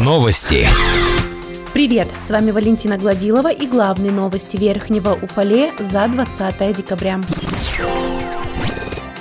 Новости. Привет! С вами Валентина Гладилова и главные новости Верхнего Уфалея за 20 декабря.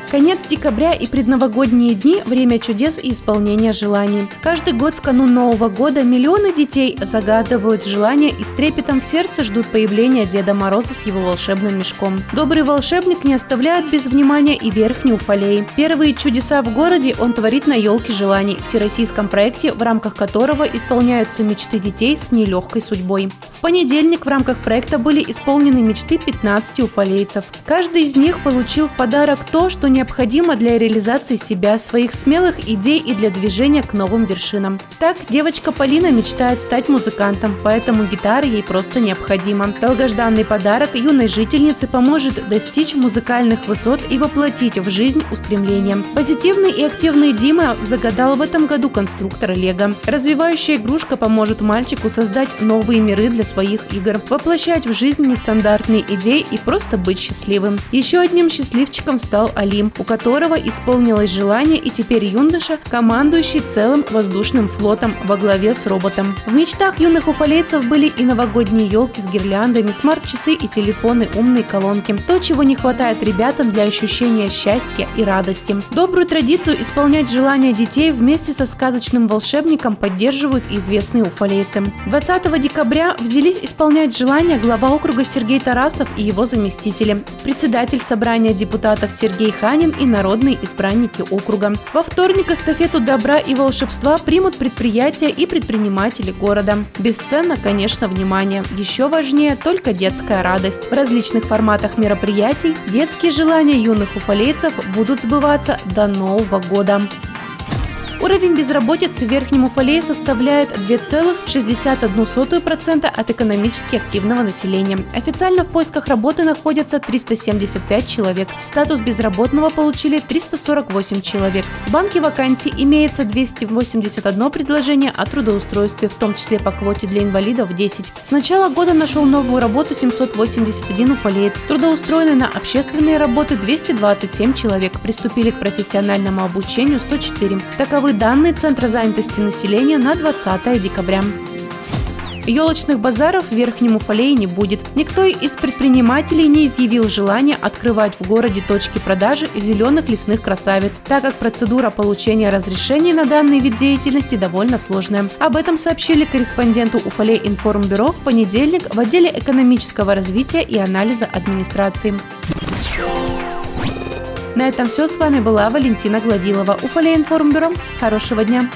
Конец декабря и предновогодние дни – время чудес и исполнения желаний. Каждый год в канун Нового года миллионы детей загадывают желания и с трепетом в сердце ждут появления Деда Мороза с его волшебным мешком. Добрый волшебник не оставляет без внимания и верхний Уфалей. Первые чудеса в городе он творит на елке желаний, всероссийском проекте, в рамках которого исполняются мечты детей с нелегкой судьбой. В понедельник в рамках проекта были исполнены мечты 15 уфалейцев. Каждый из них получил в подарок то, что необходимо для реализации себя, своих смелых идей и для движения к новым вершинам. Так, девочка Полина мечтает стать музыкантом, поэтому гитара ей просто необходима. Долгожданный подарок юной жительнице поможет достичь музыкальных высот и воплотить в жизнь устремления. Позитивный и активный Дима загадал в этом году конструктора Лего. Развивающая игрушка поможет мальчику создать новые миры для своих игр, воплощать в жизнь нестандартные идеи и просто быть счастливым. Еще одним счастливчиком стал Алим, у которого исполнилось желание и теперь юноша, командующий целым воздушным флотом во главе с роботом. В мечтах юных уфалейцев были и новогодние елки с гирляндами, смарт-часы и телефоны, умные колонки. То, чего не хватает ребятам для ощущения счастья и радости. Добрую традицию исполнять желания детей вместе со сказочным волшебником поддерживают известные уфалейцы. 20 декабря взялись исполнять желания глава округа Сергей Тарасов и его заместители, председатель собрания депутатов Сергей Ханин и народные избранники округа. Во вторник эстафету добра и волшебства примут предприятия и предприниматели города. Бесценно, конечно, внимание. Еще важнее только детская радость. В различных форматах мероприятий детские желания юных уфалейцев будут сбываться до Нового года. Уровень безработицы в Верхнем Уфалее составляет 2,61% от экономически активного населения. Официально в поисках работы находятся 375 человек. Статус безработного получили 348 человек. В банке вакансий имеется 281 предложение о трудоустройстве, в том числе по квоте для инвалидов 10. С начала года нашел новую работу 781 уфалеец. Трудоустроены на общественные работы 227 человек. Приступили к профессиональному обучению 104. Таковы Таковы данные Центра занятости населения на 20 декабря. Елочных базаров в Верхнем Уфалее не будет. Никто из предпринимателей не изъявил желания открывать в городе точки продажи зеленых лесных красавиц, так как процедура получения разрешений на данный вид деятельности довольно сложная. Об этом сообщили корреспонденту Уфалей информбюро в понедельник в отделе экономического развития и анализа администрации. На этом все. С вами была Валентина Гладилова. Уфалей информбюро. Хорошего дня.